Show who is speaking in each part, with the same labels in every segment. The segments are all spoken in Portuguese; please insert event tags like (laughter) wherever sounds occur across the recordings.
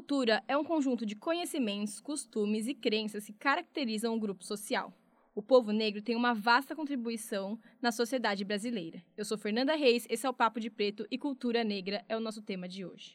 Speaker 1: cultura é um conjunto de conhecimentos, costumes e crenças que caracterizam um grupo social. O povo negro tem uma vasta contribuição na sociedade brasileira. Eu sou Fernanda Reis, esse é o Papo de Preto e Cultura Negra é o nosso tema de hoje.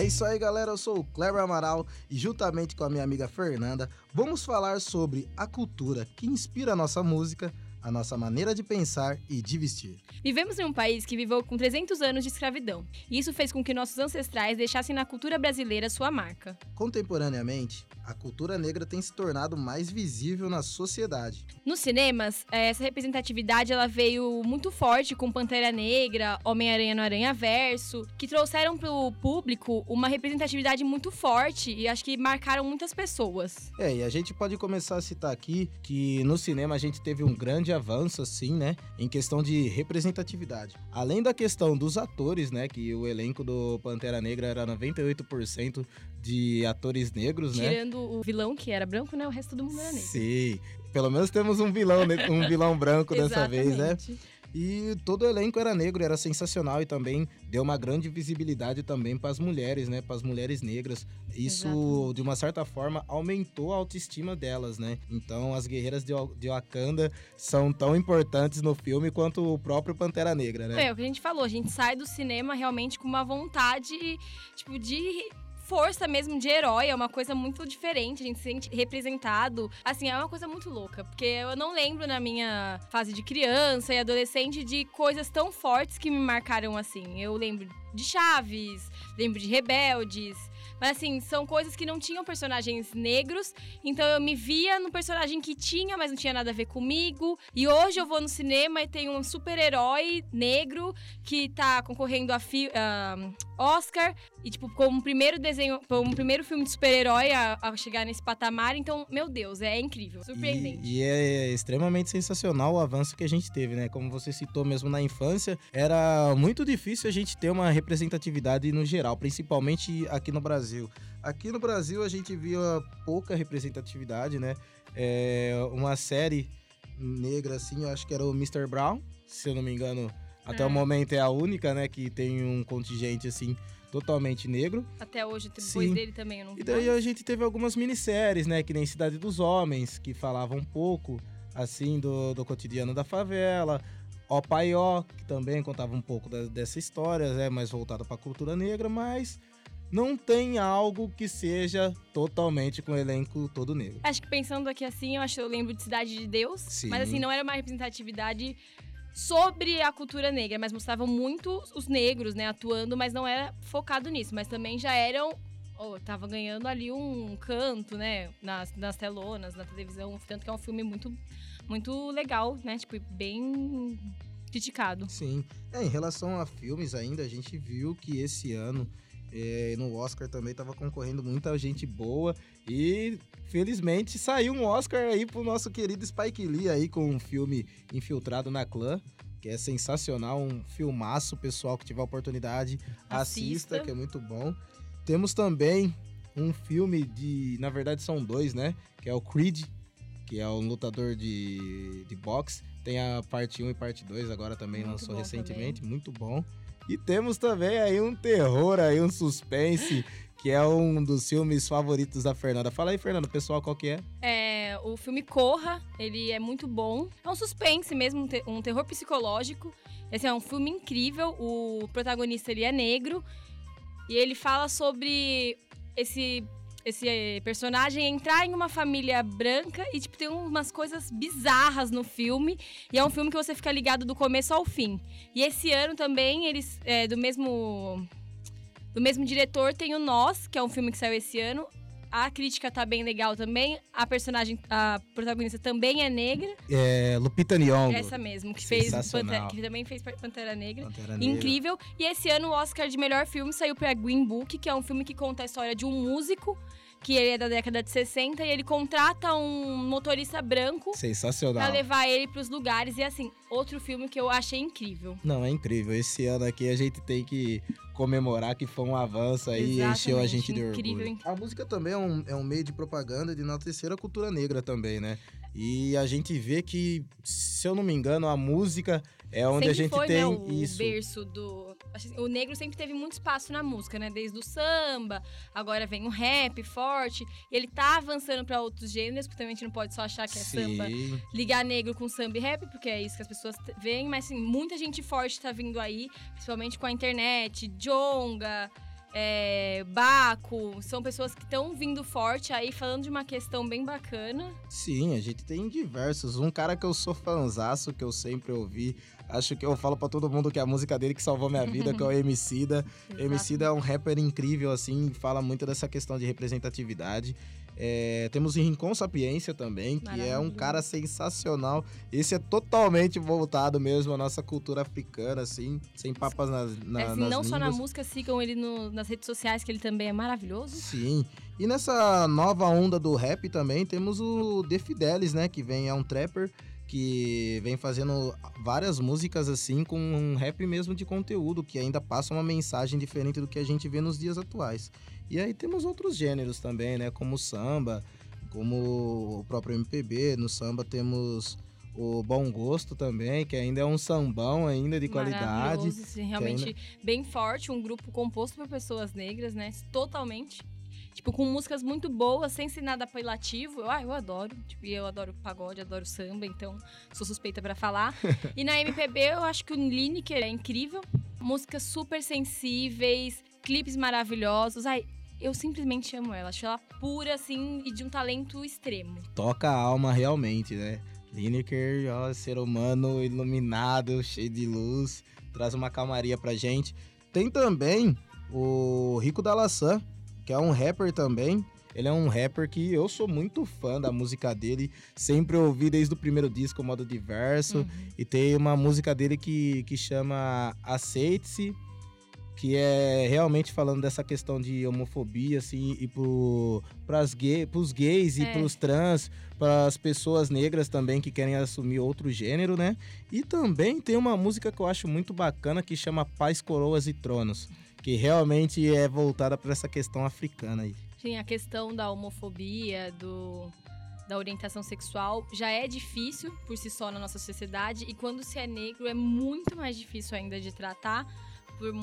Speaker 2: É isso aí, galera. Eu sou o Kleber Amaral e, juntamente com a minha amiga Fernanda, vamos falar sobre a cultura que inspira a nossa música, a nossa maneira de pensar e de vestir.
Speaker 1: Vivemos em um país que viveu com 300 anos de escravidão, e isso fez com que nossos ancestrais deixassem na cultura brasileira sua marca.
Speaker 2: Contemporaneamente, a cultura negra tem se tornado mais visível na sociedade.
Speaker 1: Nos cinemas, eh, essa representatividade ela veio muito forte com Pantera Negra, Homem-Aranha no Aranha Verso, que trouxeram para o público uma representatividade muito forte e acho que marcaram muitas pessoas.
Speaker 2: É, e a gente pode começar a citar aqui que no cinema a gente teve um grande avanço, assim, né, em questão de representatividade. Além da questão dos atores, né, que o elenco do Pantera Negra era 98% de atores negros, né?
Speaker 1: Tirando o vilão, que era branco, né? O resto do mundo era negro.
Speaker 2: Sim. Pelo menos temos um vilão, um vilão branco dessa vez, né? E todo o elenco era negro, era sensacional e também deu uma grande visibilidade também para as mulheres, né? Para as mulheres negras. Isso, de uma certa forma, aumentou a autoestima delas, né? Então, as guerreiras de, de Wakanda são tão importantes no filme quanto o próprio Pantera Negra, né?
Speaker 1: É, o que a gente falou, a gente sai do cinema realmente com uma vontade, tipo, de força mesmo de herói, é uma coisa muito diferente, a gente se sente representado. Assim, é uma coisa muito louca, porque eu não lembro na minha fase de criança e adolescente de coisas tão fortes que me marcaram assim. Eu lembro de Chaves, lembro de Rebeldes, mas assim, são coisas que não tinham personagens negros, então eu me via no personagem que tinha, mas não tinha nada a ver comigo. E hoje eu vou no cinema e tem um super-herói negro que tá concorrendo a Oscar. E, tipo, como um primeiro desenho, como um primeiro filme de super-herói a, a chegar nesse patamar. Então, meu Deus, é incrível, surpreendente.
Speaker 2: E, e é extremamente sensacional o avanço que a gente teve, né? Como você citou mesmo na infância, era muito difícil a gente ter uma representatividade no geral, principalmente aqui no Brasil. Aqui no Brasil a gente via pouca representatividade, né? É, uma série negra assim, eu acho que era o Mr. Brown, se eu não me engano. Até
Speaker 1: É.
Speaker 2: o momento é a única, né, que tem um contingente assim totalmente negro.
Speaker 1: Até hoje, depois
Speaker 2: Sim.
Speaker 1: dele também eu não vi
Speaker 2: E daí
Speaker 1: mais.
Speaker 2: a gente teve algumas minisséries, né? Que nem Cidade dos Homens, que falavam um pouco, assim, do, do cotidiano da favela. Ó Pai Ó, que também contava um pouco da- dessa história, né? Mais voltada pra cultura negra, mas não tem algo que seja totalmente com o elenco todo negro.
Speaker 1: Acho que pensando aqui assim, eu acho que eu lembro de Cidade de Deus.
Speaker 2: Sim.
Speaker 1: Mas assim, não era uma representatividade sobre a cultura negra, mas mostravam muito os negros, né, atuando, mas não era focado nisso. Mas também já eram. Oh, tava ganhando ali um canto, né? Nas, nas telonas, na televisão. Tanto que é um filme muito, muito legal, né? Tipo, bem criticado.
Speaker 2: Sim. É, em relação a filmes ainda, a gente viu que esse ano no Oscar também tava concorrendo muita gente boa e felizmente saiu um Oscar aí pro nosso querido Spike Lee aí com um filme Infiltrado na Clã, que é sensacional, um filmaço, pessoal que tiver oportunidade, assista,
Speaker 1: Assista.
Speaker 2: que é muito bom. Temos também um filme de, na verdade são dois, né, que é o Creed, que é um lutador de, de boxe. Tem a parte 1 e parte 2 agora também
Speaker 1: Muito
Speaker 2: lançou recentemente, muito bom. E temos também aí um terror aí, um suspense, que é um dos filmes favoritos da Fernanda. Fala aí, Fernanda, pessoal, qual que é?
Speaker 1: É, o filme Corra, ele é muito bom. É um suspense mesmo, um, um terror psicológico. Esse é um filme incrível. O protagonista ele é negro e ele fala sobre esse esse eh, personagem entrar em uma família branca e tipo tem umas coisas bizarras no filme e é um filme que você fica ligado do começo ao fim. E esse ano também eles é, do mesmo do mesmo diretor tem o Nós, que é um filme que saiu esse ano. A crítica tá bem legal também. A personagem, a protagonista também é negra.
Speaker 2: É Lupita Nyong'o.
Speaker 1: Essa mesmo, que fez. Pantera, que também fez Pantera Negra.
Speaker 2: Pantera Negra.
Speaker 1: Incrível. E esse ano o Oscar de melhor filme saiu pra Green Book, que é um filme que conta a história de um músico, que ele é da década de 60, e ele contrata um motorista branco
Speaker 2: Sensacional.
Speaker 1: pra levar ele pros lugares. E assim, outro filme que eu achei incrível.
Speaker 2: Não, é incrível. Esse ano aqui a gente tem que comemorar que foi um avanço aí e encheu a
Speaker 1: Exatamente,
Speaker 2: gente de
Speaker 1: incrível,
Speaker 2: orgulho.
Speaker 1: incrível.
Speaker 2: A música também é um, é um meio de propaganda de enaltecer a cultura negra também, né? E a gente vê que, se eu não me engano, a música é onde
Speaker 1: sempre
Speaker 2: a gente
Speaker 1: foi,
Speaker 2: tem
Speaker 1: né, o
Speaker 2: isso.
Speaker 1: berço do. O negro sempre teve muito espaço na música, né? Desde o samba, agora vem o rap forte. E ele tá avançando para outros gêneros, porque também a gente não pode só achar que é samba.
Speaker 2: Sim.
Speaker 1: Ligar negro com samba e rap, porque é isso que as pessoas veem. Mas, assim, muita gente forte tá vindo aí, principalmente com a internet. Jonga, é, Baco, são pessoas que estão vindo forte aí, falando de uma questão bem bacana.
Speaker 2: Sim, a gente tem diversos. Um cara que eu sou fanzaço, que eu sempre ouvi. Acho que eu falo pra todo mundo que é a música dele que salvou minha vida, que é o (laughs) Emicida. Emicida é um rapper incrível, assim, fala muito dessa questão de representatividade. É, temos o Rincon Sapiência também, que é um cara sensacional. Esse é totalmente voltado mesmo à nossa cultura africana, assim, sem papas nas, na,
Speaker 1: É, assim,
Speaker 2: nas
Speaker 1: não só na
Speaker 2: línguas.
Speaker 1: música, sigam ele no- nas redes sociais, que ele também é maravilhoso.
Speaker 2: Sim. E nessa nova onda do rap também temos o The Fidelis, né? Que vem, é um trapper que vem fazendo várias músicas assim com um rap mesmo de conteúdo, que ainda passa uma mensagem diferente do que a gente vê nos dias atuais. E aí temos outros gêneros também, né? Como o samba, como o próprio MPB. No samba temos o Bom Gosto também, que ainda é um sambão ainda de qualidade.
Speaker 1: Assim, realmente bem forte, um grupo composto por pessoas negras, né? Totalmente. Tipo, com músicas muito boas, sem ser nada apelativo. Ah, eu adoro. Tipo, eu adoro pagode, adoro samba, então sou suspeita pra falar. (laughs) e na MPB, eu acho que o Lineker é incrível. Músicas super sensíveis, clipes maravilhosos. Ai, eu simplesmente amo ela. Acho ela pura, assim, e de um talento extremo.
Speaker 2: toca a alma realmente, né? Lineker, ó, ser humano iluminado, cheio de luz, traz uma calmaria pra gente. Tem também o Rico da Laçã, que é um rapper também. Ele é um rapper que eu sou muito fã da música dele, sempre ouvi desde o primeiro disco, modo diverso.
Speaker 1: Uhum.
Speaker 2: E tem uma música dele que, que chama Aceite-se, que é realmente falando dessa questão de homofobia, assim, e pro, pras gay, pros gays e
Speaker 1: É.
Speaker 2: pros trans, pras pessoas negras também que querem assumir outro gênero, né? E também tem uma música que eu acho muito bacana que chama Paz, Coroas e Tronos, que realmente é voltada para essa questão africana aí.
Speaker 1: Sim, a questão da homofobia, do, da orientação sexual já é difícil por si só na nossa sociedade e quando se é negro é muito mais difícil ainda de tratar por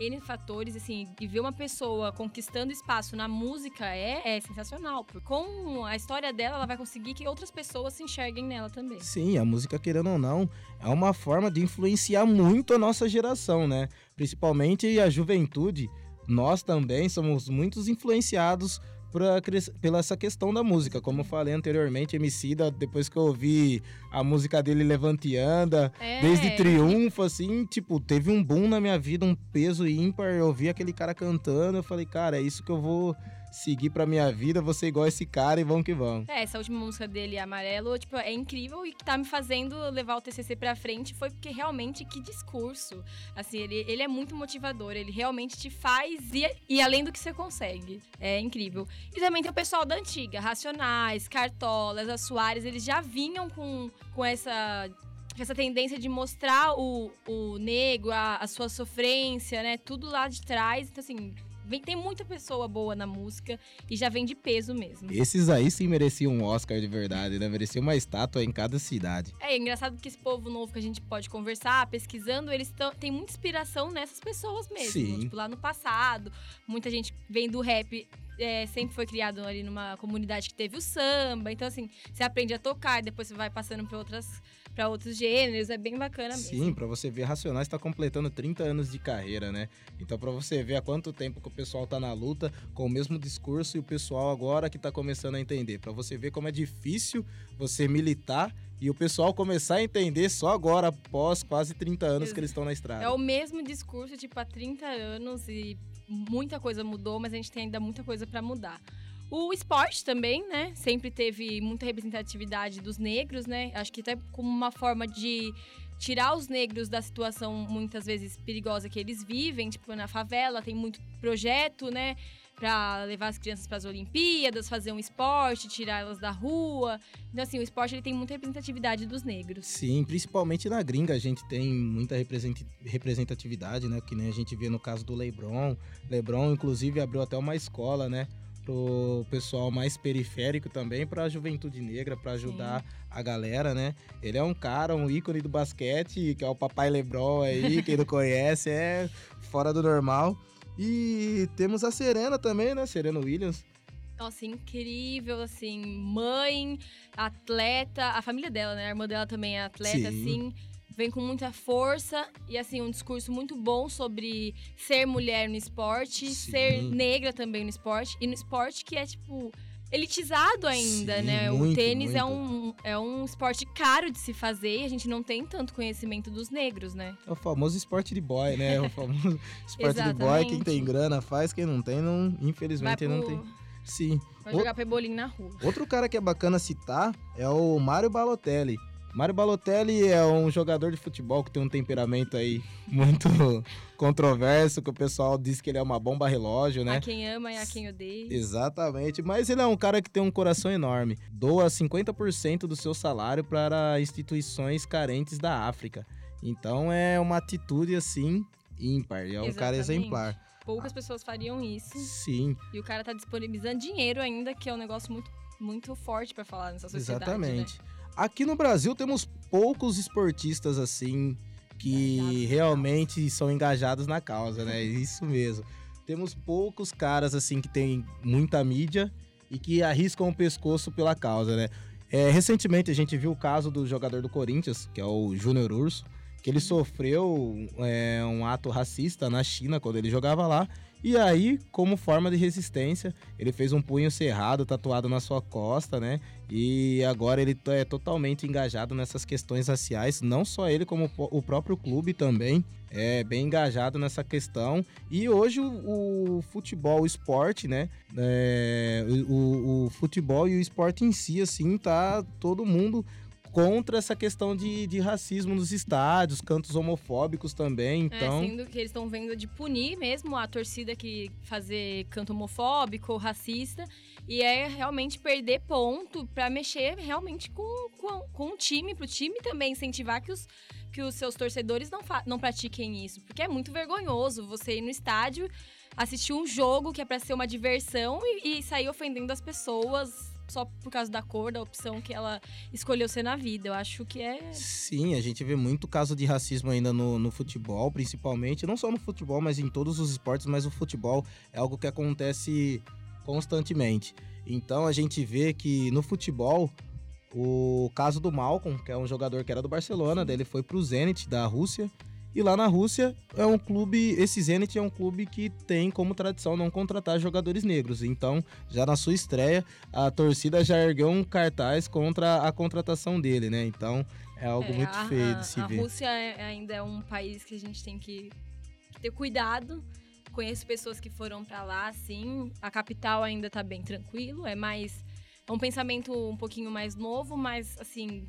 Speaker 1: N fatores, assim, e ver uma pessoa conquistando espaço na música é, é sensacional. Com a história dela, ela vai conseguir que outras pessoas se enxerguem nela também.
Speaker 2: Sim, a música, querendo ou não, é uma forma de influenciar muito a nossa geração, né? Principalmente a juventude. Nós também somos muitos influenciados por a cres- pela essa questão da música. Como eu falei anteriormente, Emicida, depois que eu ouvi a música dele Levante e Anda,
Speaker 1: É,
Speaker 2: desde Triunfo, assim, tipo, teve um boom na minha vida, um peso ímpar. Eu ouvi aquele cara cantando, eu falei, cara, é isso que eu vou seguir pra minha vida, ser igual esse cara e vamos que vamos.
Speaker 1: É, essa última música dele, Amarelo, tipo, é incrível e que tá me fazendo levar o TCC pra frente foi porque realmente que discurso. Assim, ele, ele é muito motivador, ele realmente te faz ir, ir além do que você consegue. É incrível. E também tem o pessoal da antiga, Racionais, Cartolas, a Soares, eles já vinham com, com essa essa tendência de mostrar o, o negro, a, a sua sofrência, né? Tudo lá de trás. Então, assim, vem, tem muita pessoa boa na música e já vem de peso mesmo.
Speaker 2: Esses aí sim mereciam um Oscar de verdade, né? Mereciam uma estátua em cada cidade.
Speaker 1: É, é engraçado que esse povo novo que a gente pode conversar, pesquisando, eles tão, têm muita inspiração nessas pessoas mesmo.
Speaker 2: Sim.
Speaker 1: Tipo, lá no passado, muita gente vem do rap. é, sempre foi criado ali numa comunidade que teve o samba. Então, assim, você aprende a tocar e depois você vai passando para outras para outros gêneros. É bem bacana mesmo.
Speaker 2: Sim, pra você ver, Racionais tá completando 30 anos de carreira, né? Então pra você ver há quanto tempo que o pessoal tá na luta com o mesmo discurso e o pessoal agora que tá começando a entender. Pra você ver como é difícil você militar e o pessoal começar a entender só agora, após quase 30 anos que eles estão na estrada.
Speaker 1: É o mesmo discurso, tipo, há 30 anos e muita coisa mudou, mas a gente tem ainda muita coisa para mudar. O esporte também, né? Sempre teve muita representatividade dos negros, né? Acho que até como uma forma de tirar os negros da situação muitas vezes perigosa que eles vivem, tipo na favela, tem muito projeto, né? Pra levar as crianças para as Olimpíadas, fazer um esporte, tirar elas da rua. Então, assim, o esporte ele tem muita representatividade dos negros.
Speaker 2: Sim, principalmente na gringa a gente tem muita represent- representatividade, né? Que nem a gente vê no caso do LeBron. LeBron, inclusive, abriu até uma escola, né? Pro pessoal mais periférico também, para a juventude negra, para ajudar Sim. a galera, né? Ele é um cara, um ícone do basquete, que é o Papai Lebron aí, (laughs) quem não conhece, é fora do normal. E temos a Serena também, né? Serena Williams.
Speaker 1: Nossa, incrível, assim, mãe, atleta, a família dela, né? A irmã dela também é atleta, Sim. assim vem com muita força e assim um discurso muito bom sobre ser mulher no esporte, Sim. ser negra também no esporte e no esporte que é tipo elitizado ainda, Sim, né? Muito, o tênis é um, é um esporte caro de se fazer e a gente não tem tanto conhecimento dos negros, né?
Speaker 2: É o famoso esporte de boy, né? o famoso (laughs) esporte de boy. Quem tem grana faz, quem não tem, não, infelizmente pro... não tem. Sim.
Speaker 1: Vai jogar pebolim na rua.
Speaker 2: Outro cara que é bacana citar é o Mário Balotelli. Mário Balotelli é um jogador de futebol que tem um temperamento aí muito (laughs) controverso, que o pessoal diz que ele é uma bomba relógio, né?
Speaker 1: A quem ama e a quem odeia.
Speaker 2: Exatamente, mas ele é um cara que tem um coração enorme. Doa 50% do seu salário para instituições carentes da África. Então é uma atitude assim ímpar, é um Exatamente. cara exemplar.
Speaker 1: Poucas pessoas fariam isso.
Speaker 2: Sim.
Speaker 1: E o cara tá disponibilizando dinheiro ainda, que é um negócio muito muito forte para falar nessa sociedade.
Speaker 2: Né? Exatamente.
Speaker 1: Né?
Speaker 2: Aqui no Brasil temos poucos esportistas assim que realmente são engajados na causa, né? Isso mesmo. Temos poucos caras assim que têm muita mídia e que arriscam o pescoço pela causa, né? É, recentemente a gente viu o caso do jogador do Corinthians, que é o Júnior Urso, que ele sofreu é, um ato racista na China quando ele jogava lá e aí, como forma de resistência, ele fez um punho cerrado tatuado na sua costa, né? E agora ele é totalmente engajado nessas questões raciais, não só ele, como o próprio clube também é bem engajado nessa questão. E hoje o, o futebol, o esporte, né? É, o, o futebol e o esporte em si, assim, tá todo mundo contra essa questão de, de racismo nos estádios, cantos homofóbicos também, é, então...
Speaker 1: É, sendo que eles estão vendo de punir mesmo a torcida que fazer canto homofóbico ou racista, e é realmente perder ponto para mexer realmente com, com, com o time, pro time também incentivar que os, que os seus torcedores não, não pratiquem isso, porque é muito vergonhoso você ir no estádio assistir um jogo que é para ser uma diversão e, e sair ofendendo as pessoas só por causa da cor, da opção que ela escolheu ser na vida. Eu acho que é.
Speaker 2: Sim, a gente vê muito caso de racismo ainda no, no futebol, principalmente. Não só no futebol, mas em todos os esportes, mas o futebol é algo que acontece constantemente. Então a gente vê que no futebol. O caso do Malcolm, que é um jogador que era do Barcelona, dele foi pro Zenit da Rússia e lá na Rússia é um clube, esse Zenit é um clube que tem como tradição não contratar jogadores negros. Então, já na sua estreia, a torcida já ergueu um cartaz contra a contratação dele, né? Então, é algo é, muito
Speaker 1: a,
Speaker 2: feio de se
Speaker 1: a
Speaker 2: ver.
Speaker 1: A Rússia é, ainda é um país que a gente tem que ter cuidado. Conheço pessoas que foram para lá, assim. A capital ainda tá bem tranquilo, é mais é um pensamento um pouquinho mais novo, mas assim,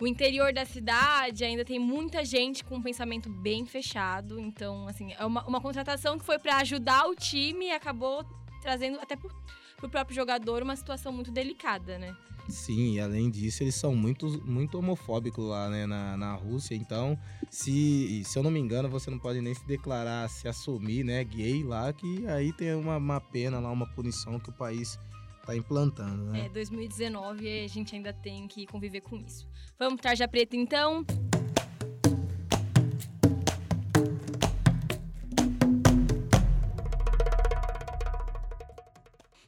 Speaker 1: o interior da cidade ainda tem muita gente com um pensamento bem fechado. Então, assim, é uma, uma contratação que foi para ajudar o time e acabou trazendo até pro, pro próprio jogador uma situação muito delicada, né?
Speaker 2: Sim, e além disso, eles são muito, muito homofóbicos lá, né, na, na Rússia. Então, se, se eu não me engano, você não pode nem se declarar, se assumir, né, gay lá, que aí tem uma, uma pena lá, uma punição que o país tá implantando, né?
Speaker 1: É, 2019 a gente ainda tem que conviver com isso. Vamos tarja preta então?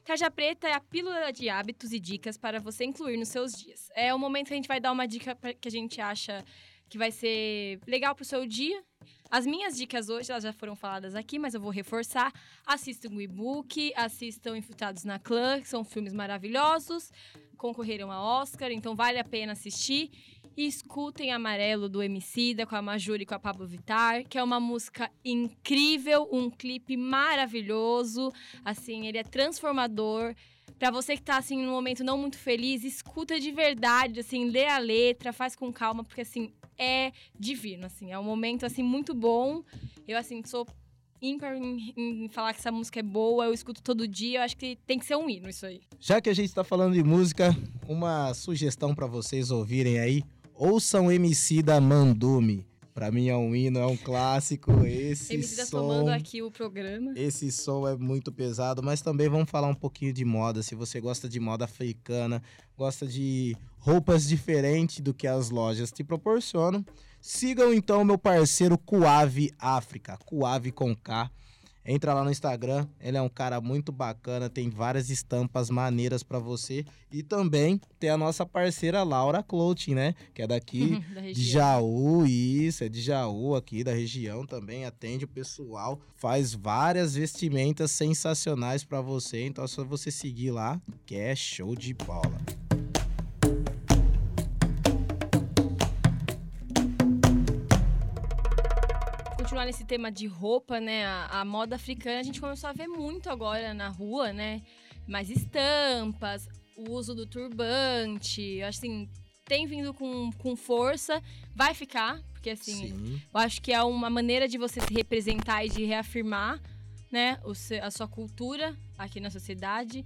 Speaker 1: Tarja Preta é a pílula de hábitos e dicas para você incluir nos seus dias. É o momento que a gente vai dar uma dica que a gente acha que vai ser legal para o seu dia as minhas dicas hoje, elas já foram faladas aqui, mas eu vou reforçar. Assistam o e-book, assistam Infiltrados na Clã, que são filmes maravilhosos, concorreram a Oscar, então vale a pena assistir. E escutem Amarelo do Emicida com a Majuri e com a Pablo Vittar, que é uma música incrível, um clipe maravilhoso, assim, ele é transformador. Para você que tá assim num momento não muito feliz, escuta de verdade, assim, lê a letra, faz com calma, porque assim, é divino, assim. É um momento, assim, muito bom. Eu, assim, sou ímpar em, em, falar que essa música é boa, eu escuto todo dia, eu acho que tem que ser um hino isso aí.
Speaker 2: Já que a gente tá falando de música, uma sugestão para vocês ouvirem aí, ouçam MC da Mandume. Pra mim é um hino, é um clássico. Esse
Speaker 1: MC tá
Speaker 2: som,
Speaker 1: tomando aqui o programa.
Speaker 2: esse som é muito pesado, mas também vamos falar um pouquinho de moda. Se você gosta de moda africana, gosta de roupas diferentes do que as lojas te proporcionam, sigam então meu parceiro Cuave África, Cuave com K. Entra lá no Instagram, ele é um cara muito bacana, tem várias estampas maneiras pra você e também tem a nossa parceira Laura Clothing, né, que é daqui (laughs)
Speaker 1: da
Speaker 2: de. Jaú, isso, é de Jaú aqui da região também, atende o pessoal, faz várias vestimentas sensacionais pra você, então é só você seguir lá, que é show de bola.
Speaker 1: Continuar nesse tema de roupa, né? A, a moda africana a gente começou a ver muito agora na rua, né? Mais estampas, o uso do turbante. Assim, tem vindo com, com força, vai ficar, porque assim,
Speaker 2: Sim.
Speaker 1: eu acho que é uma maneira de você se representar e de reafirmar, né, o a sua cultura aqui na sociedade.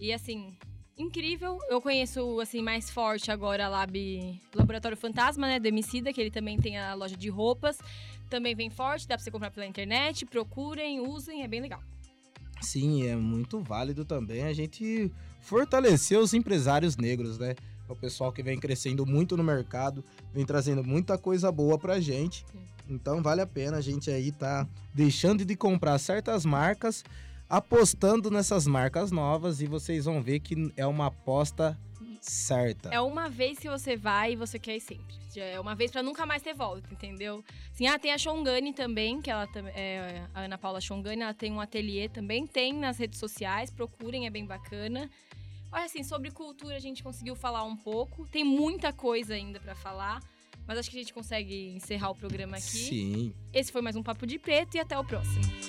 Speaker 1: E assim, incrível. Eu conheço assim mais forte agora a Lab Laboratório Fantasma, né, do Emicida, que ele também tem a loja de roupas. Também vem forte, dá pra você comprar pela internet. Procurem, usem, é bem legal.
Speaker 2: Sim, é muito válido também a gente fortalecer os empresários negros, né? É o pessoal que vem crescendo muito no mercado, vem trazendo muita coisa boa pra gente.
Speaker 1: Sim.
Speaker 2: Então vale a pena a gente aí tá deixando de comprar certas marcas, apostando nessas marcas novas e vocês vão ver que é uma aposta certa.
Speaker 1: É uma vez que você vai e você quer ir sempre. É uma vez pra nunca mais ter volta, entendeu? Assim, ah, tem a Shongani também, que ela é a Ana Paula Shongani, ela tem um ateliê também, tem nas redes sociais, procurem, é bem bacana. Olha assim, sobre cultura a gente conseguiu falar um pouco, tem muita coisa ainda pra falar, mas acho que a gente consegue encerrar o programa aqui.
Speaker 2: Sim.
Speaker 1: Esse foi mais um Papo de Preto e até o próximo.